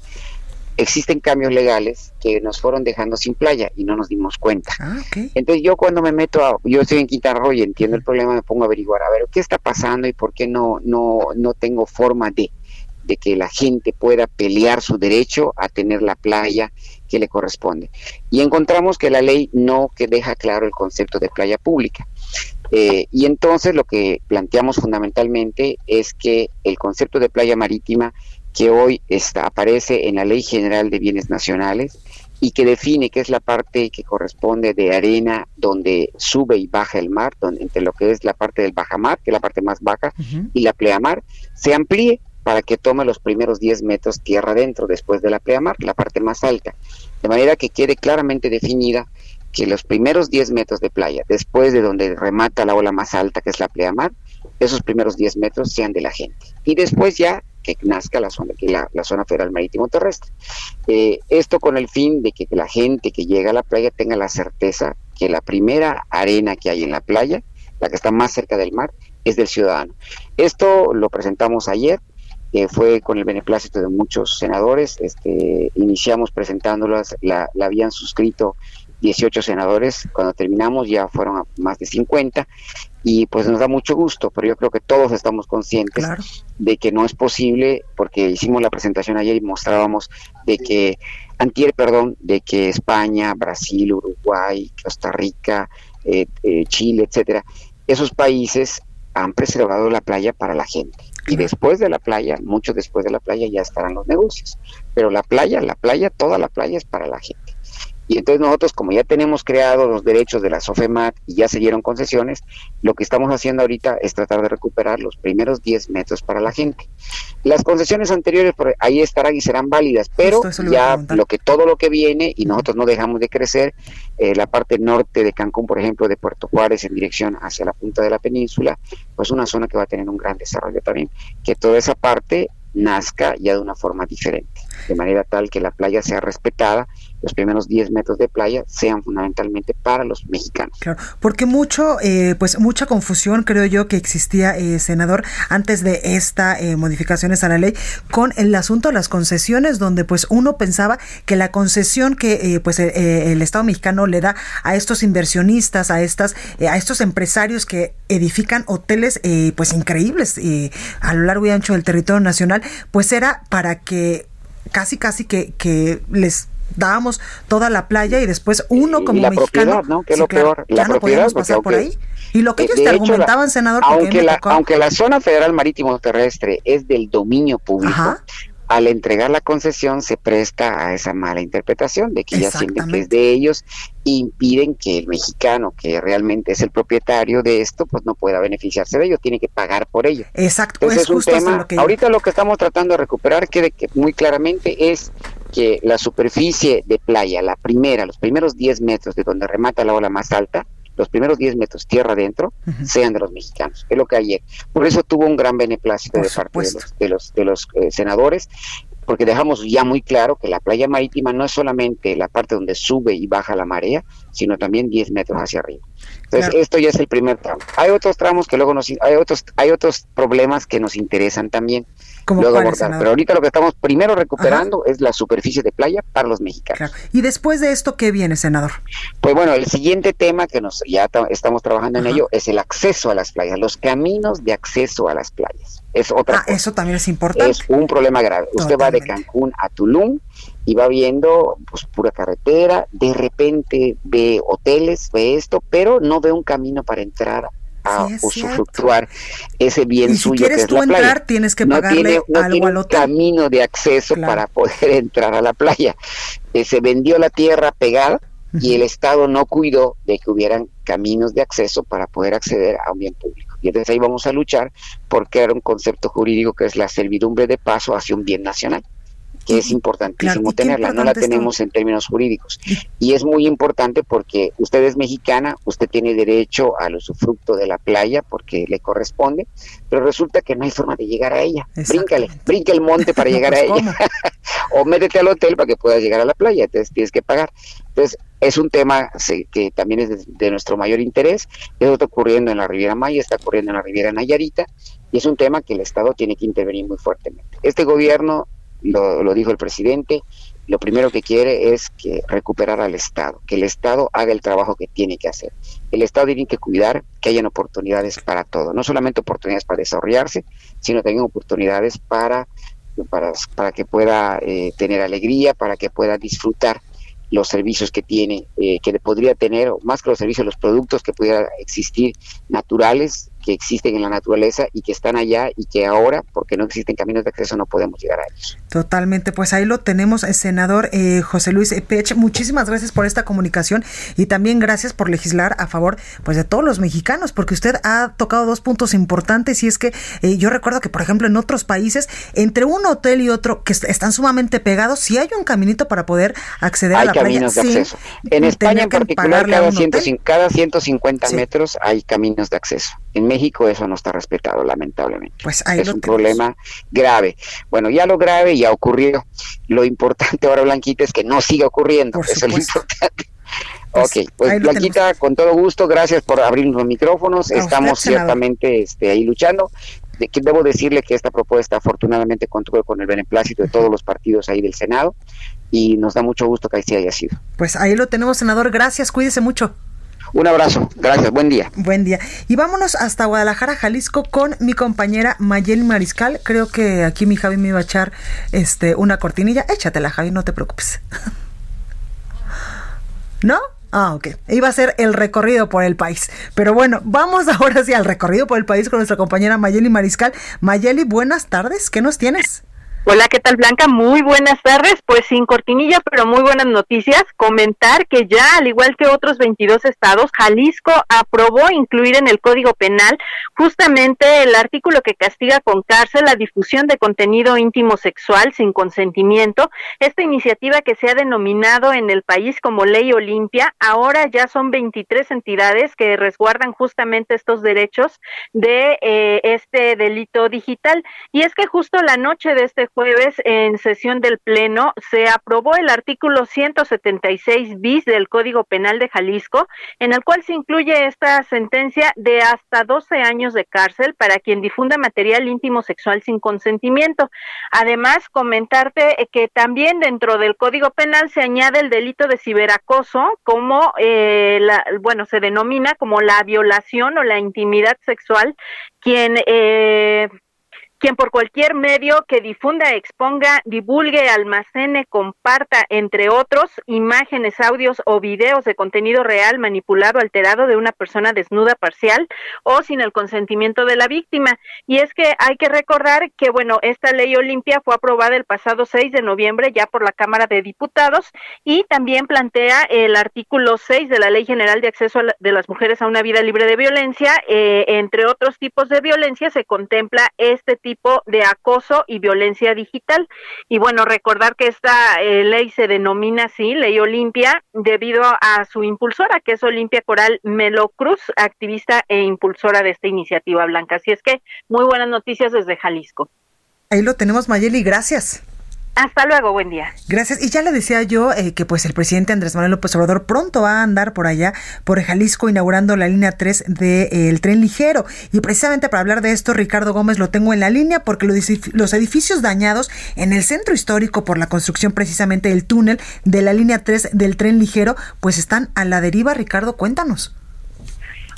existen cambios legales que nos fueron dejando sin playa y no nos dimos cuenta. Ah, Entonces yo cuando me meto a, yo estoy en Quintana Roo y entiendo el problema, me pongo a averiguar, a ver, ¿qué está pasando y por qué no, no, no tengo forma de, de que la gente pueda pelear su derecho a tener la playa que le corresponde? Y encontramos que la ley no que deja claro el concepto de playa pública. Eh, y entonces lo que planteamos fundamentalmente es que el concepto de playa marítima que hoy está, aparece en la Ley General de Bienes Nacionales y que define qué es la parte que corresponde de arena donde sube y baja el mar, donde, entre lo que es la parte del bajamar, que es la parte más baja, y la pleamar, se amplíe para que tome los primeros 10 metros tierra adentro después de la pleamar, la parte más alta, de manera que quede claramente definida que los primeros 10 metros de playa, después de donde remata la ola más alta, que es la pleamar, esos primeros 10 metros sean de la gente. Y después ya que nazca la zona, la, zona federal marítimo terrestre. Eh, esto con el fin de que la gente que llega a la playa tenga la certeza que la primera arena que hay en la playa, la que está más cerca del mar, es del ciudadano. Esto lo presentamos ayer, que fue con el beneplácito de muchos senadores. Este, iniciamos presentándolas, la, la habían suscrito 18 senadores, cuando terminamos ya fueron más de 50 y pues nos da mucho gusto, pero yo creo que todos estamos conscientes de que no es posible, porque hicimos la presentación ayer y mostrábamos de que, antier, perdón, de que España, Brasil, Uruguay, Costa Rica, eh, eh, Chile, etcétera, esos países han preservado la playa para la gente. Y después de la playa, mucho después de la playa ya estarán los negocios. Pero la playa, la playa, toda la playa es para la gente. Y entonces nosotros, como ya tenemos creados los derechos de la SOFEMAT y ya se dieron concesiones, lo que estamos haciendo ahorita es tratar de recuperar los primeros 10 metros para la gente. Las concesiones anteriores ahí estarán y serán válidas, pero ya lo que todo lo que viene y nosotros no dejamos de crecer, eh, la parte norte de Cancún, por ejemplo, de Puerto Juárez en dirección hacia la punta de la península, pues una zona que va a tener un gran desarrollo también, que toda esa parte nazca ya de una forma diferente, de manera tal que la playa sea respetada los primeros 10 metros de playa sean fundamentalmente para los mexicanos. Claro, porque mucho, eh, pues mucha confusión creo yo que existía, eh, senador, antes de esta eh, modificaciones a la ley con el asunto de las concesiones, donde pues uno pensaba que la concesión que pues el Estado mexicano le da a estos inversionistas, a estas, a estos empresarios que edifican hoteles pues increíbles a lo largo y ancho del territorio nacional, pues era para que casi casi que, que les dábamos toda la playa y después uno como la mexicano, ¿no? Que es lo peor, la propiedad, pasar por ahí. Y lo que ellos te argumentaban, senador, aunque la, aunque la zona federal marítimo terrestre es del dominio público, al entregar la concesión se presta a esa mala interpretación de que ya sienten que es de ellos impiden que el mexicano que realmente es el propietario de esto pues no pueda beneficiarse de ello, tiene que pagar por ello. Exacto, es, un tema. Ahorita lo que estamos tratando de recuperar que muy claramente es que la superficie de playa, la primera, los primeros 10 metros de donde remata la ola más alta, los primeros 10 metros tierra adentro, sean de los mexicanos. Es lo que ayer. Por eso tuvo un gran beneplácito de parte de los, de los, eh, senadores, porque dejamos ya muy claro que la playa marítima no es solamente la parte donde sube y baja la marea, sino también 10 metros hacia arriba. Entonces, esto ya es el primer tramo. Hay otros tramos que luego nos hay otros hay otros problemas que nos interesan también luego abordar, pero ahorita lo que estamos primero recuperando es la superficie de playa para los mexicanos. Y después de esto qué viene, senador? Pues bueno, el siguiente tema que nos ya estamos trabajando en ello es el acceso a las playas, los caminos de acceso a las playas. Es otra ah, eso también es importante. Es un problema grave. Usted va de Cancún a Tulum y va viendo pues pura carretera, de repente ve hoteles, ve esto, pero no ve un camino para entrar a usufructuar ese bien y si suyo quieres que es tú la entrar, tienes que pagarle algo al hotel. camino de acceso para poder [LAUGHS] entrar a la playa. Eh, se vendió la tierra pegada y el Estado no cuidó de que hubieran caminos de acceso para poder acceder a un bien público. Y entonces ahí vamos a luchar porque era un concepto jurídico que es la servidumbre de paso hacia un bien nacional. que es importantísimo Claro, tenerla, no la esto. tenemos en términos jurídicos. Y es muy importante porque usted es mexicana, usted tiene derecho al usufructo de la playa porque le corresponde, pero resulta que no hay forma de llegar a ella. Bríncale, brinca el monte para [LAUGHS] No, llegar pues, a ella. O métete al hotel para que puedas llegar a la playa, entonces tienes que pagar. Entonces, es un tema que también es de, de nuestro mayor interés. Eso está ocurriendo en la Riviera Maya, está ocurriendo en la Riviera Nayarita, y es un tema que el Estado tiene que intervenir muy fuertemente. Este gobierno, lo, lo dijo el presidente, lo primero que quiere es que recuperar al Estado, que el Estado haga el trabajo que tiene que hacer. El Estado tiene que cuidar que hayan oportunidades para todo, no solamente oportunidades para desarrollarse, sino también oportunidades para, para, para que pueda eh, tener alegría, para que pueda disfrutar los servicios que tiene, eh, que podría tener, más que los servicios, los productos que pudiera existir naturales, que existen en la naturaleza y que están allá y que ahora, porque no existen caminos de acceso, no podemos llegar a ellos. Totalmente, pues ahí lo tenemos, eh, senador eh, José Luis Pech. Muchísimas gracias por esta comunicación y también gracias por legislar a favor pues de todos los mexicanos, porque usted ha tocado dos puntos importantes y es que eh, yo recuerdo que, por ejemplo, en otros países, entre un hotel y otro que est- están sumamente pegados, si hay un caminito para poder acceder a la playa caminos de sin acceso. En España en particular, cada, un hotel. 150 cada 150 Sí. metros hay caminos de acceso. En México eso no está respetado, lamentablemente. Pues ahí es un tenemos. problema grave. Bueno, ya lo grave ya ocurrió. Lo importante ahora, Blanquita, es que no siga ocurriendo. Por Eso es lo supuesto. importante. [LAUGHS] Pues, ok, pues Blanquita, con todo gusto, gracias por abrir los micrófonos. A Estamos ciertamente este, ahí luchando. De que debo decirle que esta propuesta afortunadamente contó con el beneplácito de todos los partidos ahí del Senado y nos da mucho gusto que así haya sido. Pues ahí lo tenemos, senador. Gracias, cuídese mucho. Un abrazo, gracias, buen día. Buen día. Y vámonos hasta Guadalajara, Jalisco, con mi compañera Mayeli Mariscal. Creo que aquí mi Javi me iba a echar este, una cortinilla. Échatela, Javi, no te preocupes. [LAUGHS] ¿No? Ah, ok. Iba a ser el recorrido por el país. Pero bueno, vamos [LAUGHS] ahora sí al recorrido por el país con nuestra compañera Mayeli Mariscal. Mayeli, buenas tardes. ¿Qué nos tienes? Hola, ¿qué tal Blanca? Muy buenas tardes. Pues sin cortinilla, pero muy buenas noticias. Comentar que ya, al igual que otros 22 estados, Jalisco aprobó incluir en el Código Penal justamente el artículo que castiga con cárcel la difusión de contenido íntimo sexual sin consentimiento. Esta iniciativa que se ha denominado en el país como Ley Olimpia, ahora ya son 23 entidades que resguardan justamente estos derechos de eh, este delito digital. Y es que justo la noche de este jueves en sesión del Pleno se aprobó el artículo 176 bis del Código Penal de Jalisco, en el cual se incluye esta sentencia de hasta 12 años de cárcel para quien difunda material íntimo sexual sin consentimiento. Además, comentarte que también dentro del Código Penal se añade el delito de ciberacoso como, eh, la, bueno, se denomina como la violación o la intimidad sexual, quien... Eh, quien por cualquier medio que difunda, exponga, divulgue, almacene, comparta, entre otros, imágenes, audios o videos de contenido real, manipulado, alterado de una persona desnuda, parcial o sin el consentimiento de la víctima. Y es que hay que recordar que, bueno, esta ley Olimpia fue aprobada el pasado 6 de noviembre ya por la Cámara de Diputados y también plantea el artículo 6 de la Ley General de Acceso de las Mujeres a una Vida Libre de Violencia. Eh, entre otros tipos de violencia se contempla este tipo de acoso y violencia digital. Y bueno, recordar que esta eh, ley se denomina así, Ley Olimpia, debido a su impulsora, que es Olimpia Coral Melo Cruz, activista e impulsora de esta iniciativa blanca. Así es que muy buenas noticias desde Jalisco. Ahí lo tenemos, Mayeli. Gracias. Hasta luego, buen día. Gracias. Y ya le decía yo eh, que pues el presidente Andrés Manuel López Obrador pronto va a andar por allá, por Jalisco, inaugurando la línea 3 del tren ligero. Y precisamente para hablar de esto, Ricardo Gómez lo tengo en la línea porque los edificios dañados en el centro histórico por la construcción precisamente del túnel de la línea 3 del tren ligero, pues están a la deriva. Ricardo, cuéntanos.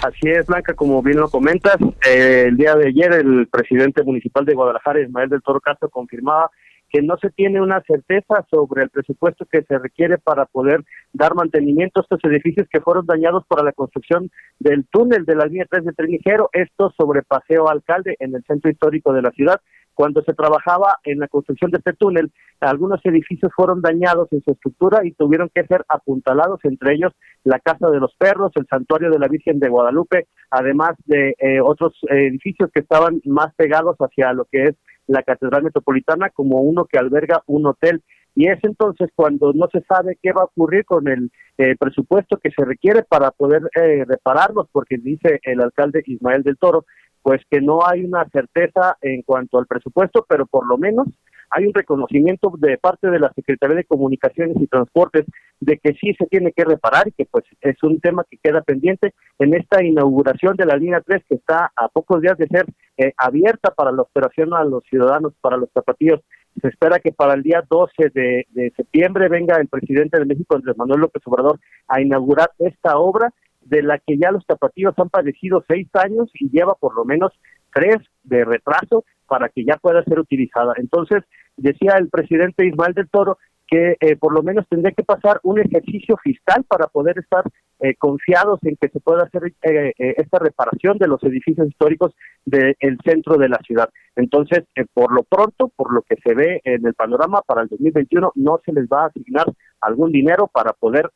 Así es, Blanca, como bien lo comentas, eh, el día de ayer el presidente municipal de Guadalajara, Ismael del Toro Castro, confirmaba que no se tiene una certeza sobre el presupuesto que se requiere para poder dar mantenimiento a estos edificios que fueron dañados para la construcción del túnel de la línea 3 de tren ligero, esto sobre Paseo Alcalde en el centro histórico de la ciudad. Cuando se trabajaba en la construcción de este túnel, algunos edificios fueron dañados en su estructura y tuvieron que ser apuntalados, entre ellos la Casa de los Perros, el Santuario de la Virgen de Guadalupe, además de eh, otros eh, edificios que estaban más pegados hacia lo que es la Catedral Metropolitana como uno que alberga un hotel. Y es entonces cuando no se sabe qué va a ocurrir con el eh, presupuesto que se requiere para poder eh, repararlos, porque dice el alcalde Ismael del Toro, pues que no hay una certeza en cuanto al presupuesto, pero por lo menos hay un reconocimiento de parte de la Secretaría de Comunicaciones y Transportes de que sí se tiene que reparar y que pues es un tema que queda pendiente en esta inauguración de la línea 3 que está a pocos días de ser eh, abierta para la operación a los ciudadanos, para los zapatillos. Se espera que para el día 12 de, de septiembre venga el presidente de México, Andrés Manuel López Obrador, a inaugurar esta obra de la que ya los zapatillos han padecido seis años y lleva por lo menos tres de retraso para que ya pueda ser utilizada. Entonces, decía el presidente Ismael del Toro que eh, por lo menos tendría que pasar un ejercicio fiscal para poder estar eh, confiados en que se pueda hacer eh, esta reparación de los edificios históricos del centro de la ciudad. Entonces, por lo pronto, por lo que se ve en el panorama para el 2021, no se les va a asignar algún dinero para poder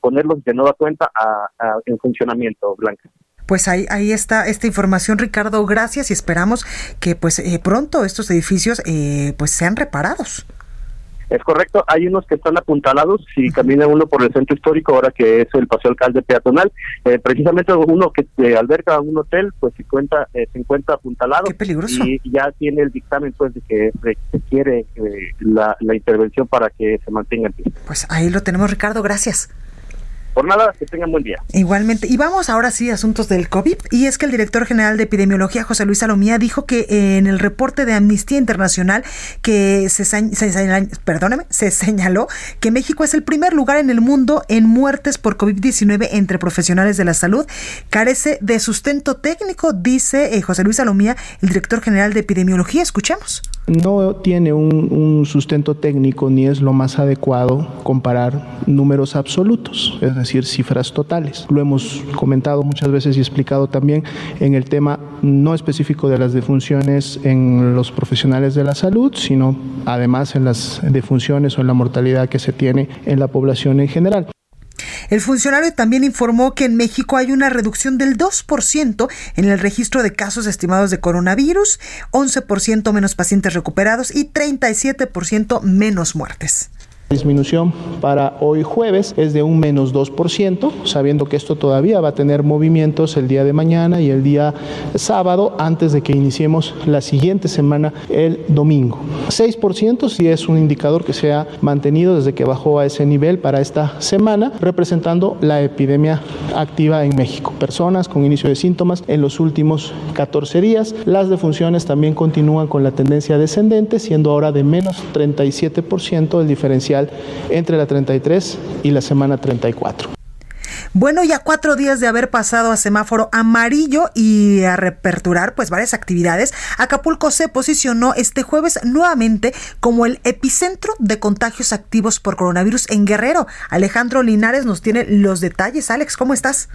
ponerlos de nueva cuenta en funcionamiento, Blanca pues ahí, ahí está esta información, Ricardo. Gracias y esperamos que pues eh, pronto estos edificios eh, pues sean reparados. Es correcto, hay unos que están apuntalados, si camina uno por el centro histórico, ahora que es el Paseo Alcalde Peatonal, eh, precisamente uno que alberga un hotel, pues se, cuenta, se encuentra apuntalado. Qué peligroso. Y ya tiene el dictamen pues de que requiere la, la intervención para que se mantenga en pie. Pues ahí lo tenemos, Ricardo, gracias. Por nada, que tengan buen día. Igualmente. Y vamos ahora sí a asuntos del COVID. Y es que el director general de epidemiología, José Luis Salomía, dijo que en el reporte de Amnistía Internacional que se, perdóname, se señaló que México es el primer lugar en el mundo en muertes por COVID-19 entre profesionales de la salud. Carece de sustento técnico, dice eh, José Luis Salomía, el director general de epidemiología. Escuchemos no tiene un, sustento técnico ni es lo más adecuado comparar números absolutos, es decir, cifras totales. Lo hemos comentado muchas veces y explicado también en el tema no específico de las defunciones en los profesionales de la salud, sino además en las defunciones o en la mortalidad que se tiene en la población en general. El funcionario también informó que en México hay una reducción del 2% en el registro de casos estimados de coronavirus, 11% menos pacientes recuperados y 37% menos muertes disminución para hoy jueves es de un menos 2%, sabiendo que esto todavía va a tener movimientos el día de mañana y el día sábado antes de que iniciemos la siguiente semana el domingo. 6% sí es un indicador que se ha mantenido desde que bajó a ese nivel para esta semana, representando la epidemia activa en México. Personas con inicio de síntomas en los últimos 14 días. Las defunciones también continúan con la tendencia descendente, siendo ahora de menos 37% el diferencial entre la 33 y la semana 34. Bueno, ya cuatro días de haber pasado a semáforo amarillo y a reaperturar pues varias actividades, Acapulco se posicionó este jueves nuevamente como el epicentro de contagios activos por coronavirus en Guerrero. Alejandro Linares nos tiene los detalles. Alex, ¿cómo estás?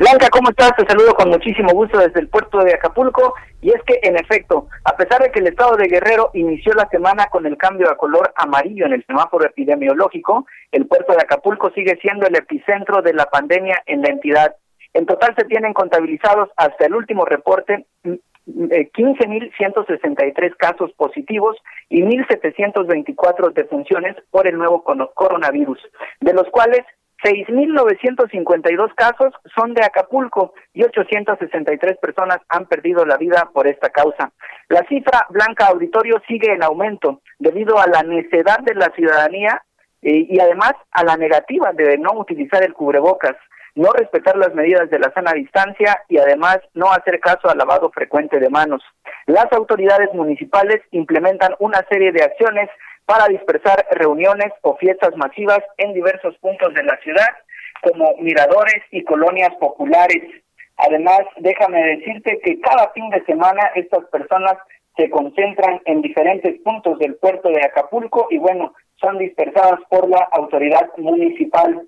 Blanca, ¿cómo estás? Te saludo con muchísimo gusto desde el puerto de Acapulco. Y es que, en efecto, a pesar de que el estado de Guerrero inició la semana con el cambio a color amarillo en el semáforo epidemiológico, el puerto de Acapulco sigue siendo el epicentro de la pandemia en la entidad. En total se tienen contabilizados hasta el último reporte 15.163 mm, eh, casos positivos y 1.724 defunciones por el nuevo coronavirus, de los cuales 6.952 casos son de Acapulco y 863 personas han perdido la vida por esta causa. La cifra blanca auditorio sigue en aumento debido a la necedad de la ciudadanía eh, y además a la negativa de no utilizar el cubrebocas, no respetar las medidas de la sana distancia y además no hacer caso al lavado frecuente de manos. Las autoridades municipales implementan una serie de acciones para dispersar reuniones o fiestas masivas en diversos puntos de la ciudad, como miradores y colonias populares. Además, déjame decirte que cada fin de semana estas personas se concentran en diferentes puntos del puerto de Acapulco y bueno, son dispersadas por la autoridad municipal.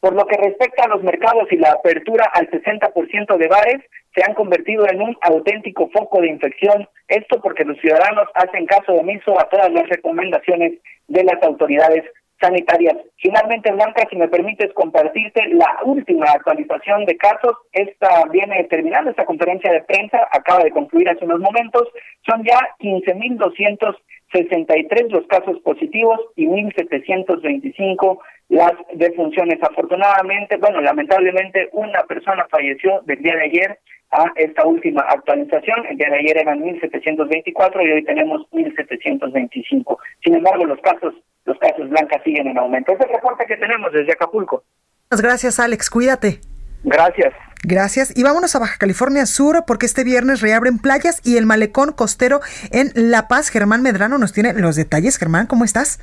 Por lo que respecta a los mercados y la apertura al 60% de bares, se han convertido en un auténtico foco de infección. Esto porque los ciudadanos hacen caso omiso a todas las recomendaciones de las autoridades sanitarias. Finalmente, Blanca, si me permites compartirte la última actualización de casos, esta viene terminando esta conferencia de prensa, acaba de concluir hace unos momentos, son ya 15.263 los casos positivos y 1.725 las defunciones. Afortunadamente, bueno, lamentablemente una persona falleció del día de ayer a esta última actualización. El día de ayer eran 1.724 y hoy tenemos 1.725. Sin embargo, los casos los casos blancas siguen en aumento. Es el reporte que tenemos desde Acapulco. Muchas gracias, Alex. Cuídate. Gracias. Gracias. Y vámonos a Baja California Sur porque este viernes reabren playas y el malecón costero en La Paz. Germán Medrano nos tiene los detalles. Germán, ¿cómo estás?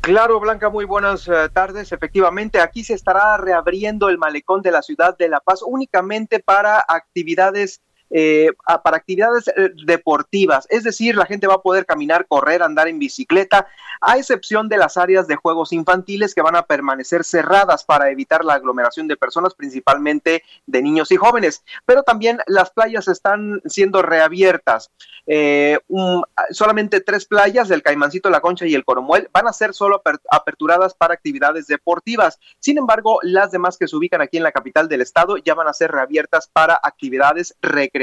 Claro, Blanca, muy buenas eh, tardes. Efectivamente, aquí se estará reabriendo el malecón de la ciudad de La Paz únicamente para actividades eh, para actividades eh, deportivas, es decir, la gente va a poder caminar, correr, andar en bicicleta, a excepción de las áreas de juegos infantiles que van a permanecer cerradas para evitar la aglomeración de personas, principalmente de niños y jóvenes. Pero también las playas están siendo reabiertas. Eh, solamente tres playas, del Caimancito, La Concha y el Coromuel, van a ser solo aperturadas para actividades deportivas. Sin embargo, las demás que se ubican aquí en la capital del estado ya van a ser reabiertas para actividades recreativas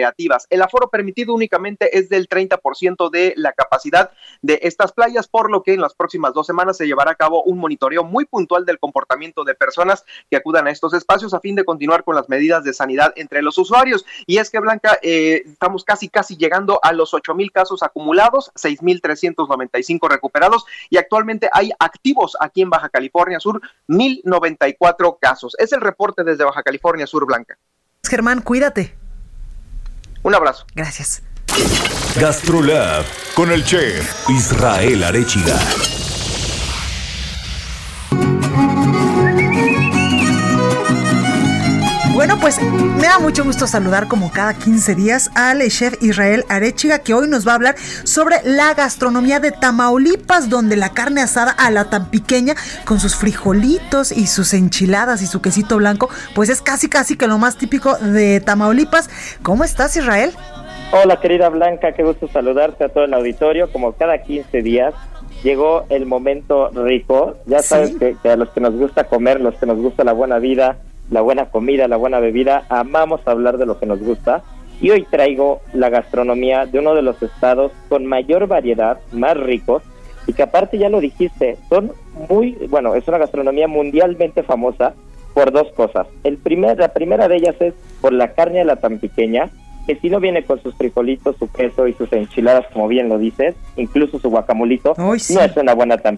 El aforo permitido únicamente es del 30% de la capacidad de estas playas, por lo que en las próximas dos semanas se llevará a cabo un monitoreo muy puntual del comportamiento de personas que acudan a estos espacios a fin de continuar con las medidas de sanidad entre los usuarios. Y es que, Blanca, eh, estamos casi, casi llegando a los 8 mil casos acumulados, 6 mil 395 recuperados y actualmente hay activos aquí en Baja California Sur, 1094 casos. Es el reporte desde Baja California Sur, Blanca. Germán, cuídate. Un abrazo. Gracias. Gastrolab con el chef Israel Arechiga. Pues me da mucho gusto saludar como cada 15 días al chef Israel Arechiga que hoy nos va a hablar sobre la gastronomía de Tamaulipas, donde la carne asada a la tan pequeña con sus frijolitos y sus enchiladas y su quesito blanco, pues es casi casi que lo más típico de Tamaulipas. ¿Cómo estás Israel? Hola querida Blanca, qué gusto saludarte a todo el auditorio, como cada 15 días llegó el momento rico. Ya sabes que, que, a los que nos gusta comer, los que nos gusta la buena vida, la buena comida, la buena bebida, amamos hablar de lo que nos gusta. Y hoy traigo la gastronomía de uno de los estados con mayor variedad, más ricos, y que aparte ya lo dijiste, son muy, bueno, es una gastronomía mundialmente famosa por dos cosas. El primer, la primera de ellas es por la carne a la tan pequeña, que si no viene con sus frijolitos, su queso y sus enchiladas, como bien lo dices, incluso su guacamolito, no es una buena tan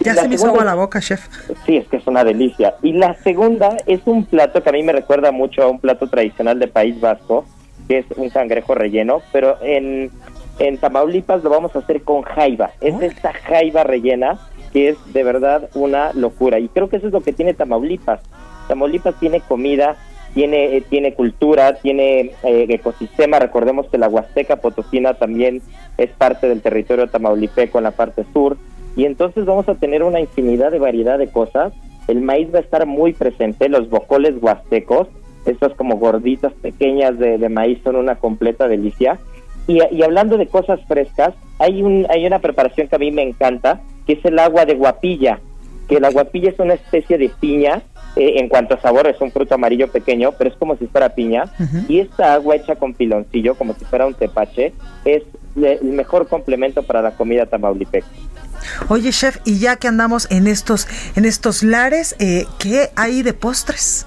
Ya se me hizo agua la boca, chef. Sí, es que es una delicia. Y la segunda es un plato que a mí me recuerda mucho a un plato tradicional de País Vasco, que es un cangrejo relleno, pero en, en Tamaulipas lo vamos a hacer con jaiba. Es esta jaiba rellena que es de verdad una locura. Y creo que eso es lo que tiene Tamaulipas. Tamaulipas tiene comida, tiene, eh, tiene cultura, tiene eh, ecosistema. Recordemos que la Huasteca Potosina también es parte del territorio tamaulipeco en la parte sur y entonces vamos a tener una infinidad de variedad de cosas. El maíz va a estar muy presente, los bocoles huastecos, estas como gorditas pequeñas de, maíz son una completa delicia. Y, y, hablando de cosas frescas, hay, un, hay una preparación que a mí me encanta, que es el agua de guapilla, que la guapilla es una especie de piña, eh, en cuanto a sabor es un fruto amarillo pequeño, pero es como si fuera piña, y esta agua hecha con piloncillo, como si fuera un tepache, es el mejor complemento para la comida tamaulipeca. Oye, chef, y ya que andamos en estos, en estos lares, eh, ¿qué hay de postres?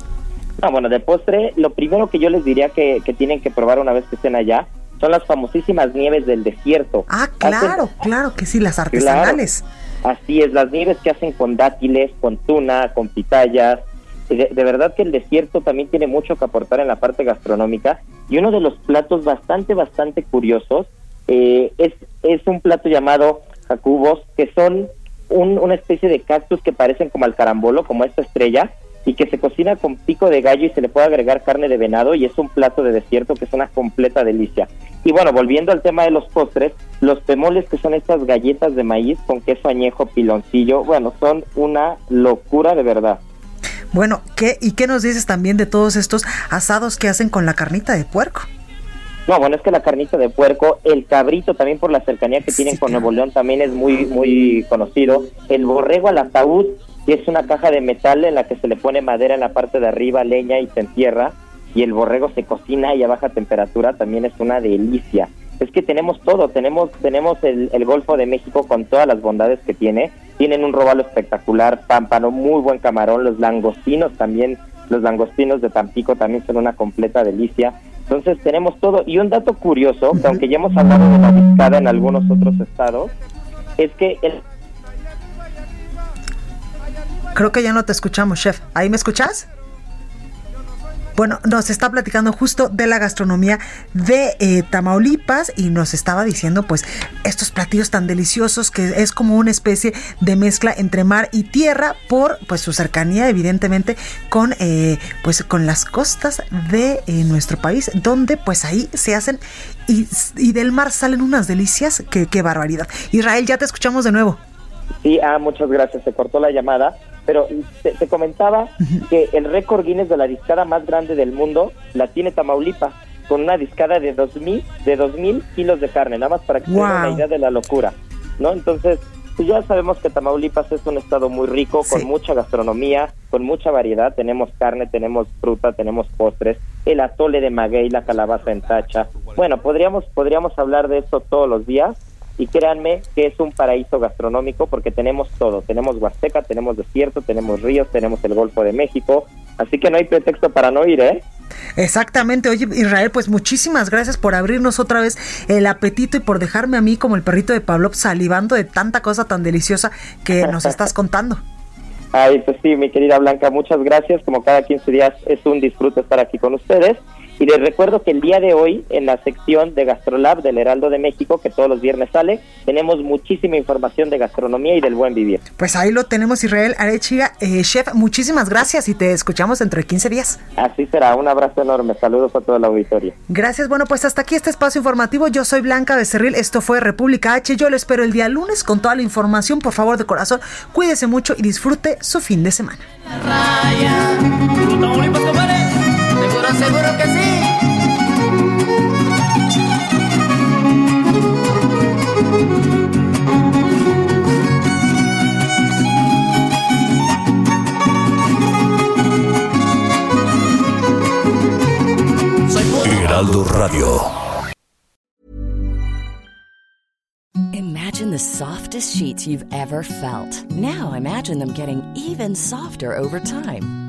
Ah, bueno, de postre, lo primero que yo les diría que, tienen que probar una vez que estén allá son las famosísimas nieves del desierto. Ah, claro, claro que sí, las artesanales. así es, las nieves que hacen con dátiles, con tuna, con pitayas. De, verdad que el desierto también tiene mucho que aportar en la parte gastronómica. Y uno de los platos bastante, bastante curiosos eh, es, es un plato llamado cubos que son una especie de cactus que parecen como al carambolo, como esta estrella, y que se cocina con pico de gallo y se le puede agregar carne de venado y es un plato de desierto que es una completa delicia. Y bueno, volviendo al tema de los postres, los pemoles que son estas galletas de maíz con queso añejo, piloncillo, bueno, son una locura de verdad. Bueno, ¿qué, ¿y qué nos dices también de todos estos asados que hacen con la carnita de puerco? No, bueno, es que la carnita de puerco, el cabrito también por la cercanía que tienen con Nuevo León también es muy muy conocido. El borrego al ataúd, que es una caja de metal en la que se le pone madera en la parte de arriba, leña y se entierra y el borrego se cocina y a baja temperatura, también es una delicia. Es que tenemos todo, tenemos tenemos el, el Golfo de México con todas las bondades que tiene, tienen un robalo espectacular, pámpano, muy buen camarón, los langostinos también, los langostinos de Tampico también son una completa delicia. Entonces tenemos todo. Y un dato curioso, que aunque ya hemos hablado de la discada en algunos otros estados, es que el... Creo que ya no te escuchamos, chef. ¿Ahí me escuchas? Bueno, nos está platicando justo de la gastronomía de eh, Tamaulipas y nos estaba diciendo pues estos platillos tan deliciosos que es como una especie de mezcla entre mar y tierra por pues su cercanía evidentemente con eh, pues con las costas de eh, nuestro país donde pues ahí se hacen y, y del mar salen unas delicias que qué barbaridad. Israel, ya te escuchamos de nuevo. Sí, ah, muchas gracias. Se cortó la llamada, pero te, te comentaba que el récord Guinness de la discada más grande del mundo la tiene Tamaulipas, con una discada de 2.000 de 2000 kilos de carne, nada más para que Wow. una idea de la locura, ¿no? Entonces, pues ya sabemos que Tamaulipas es un estado muy rico, con mucha gastronomía, con mucha variedad. Tenemos carne, tenemos fruta, tenemos postres, el atole de maguey, la calabaza en tacha. Bueno, podríamos, podríamos hablar de esto todos los días y créanme que es un paraíso gastronómico porque tenemos todo. Tenemos Huasteca, tenemos desierto, tenemos ríos, tenemos el Golfo de México. Así que no hay pretexto para no ir, ¿eh? Exactamente, oye Israel, pues muchísimas gracias por abrirnos otra vez el apetito y por dejarme a mí como el perrito de Pablo salivando de tanta cosa tan deliciosa que nos [LAUGHS] estás contando. Ay, pues sí, mi querida Blanca, muchas gracias. Como cada 15 días es un disfrute estar aquí con ustedes. Y les recuerdo que el día de hoy, en la sección de GastroLab del Heraldo de México, que todos los viernes sale, tenemos muchísima información de gastronomía y del buen vivir. Pues ahí lo tenemos Israel Arechiga, eh, chef, muchísimas gracias y te escuchamos dentro de 15 días. Así será, un abrazo enorme. Saludos a toda la auditoría. Gracias, bueno pues hasta aquí este espacio informativo, yo soy Blanca Becerril, esto fue República H, yo lo espero el día lunes con toda la información, por favor de corazón, cuídese mucho y disfrute su fin de semana. Seguro, seguro que sí. Heraldo Radio. Imagine the softest sheets you've ever felt. Now imagine them getting even softer over time.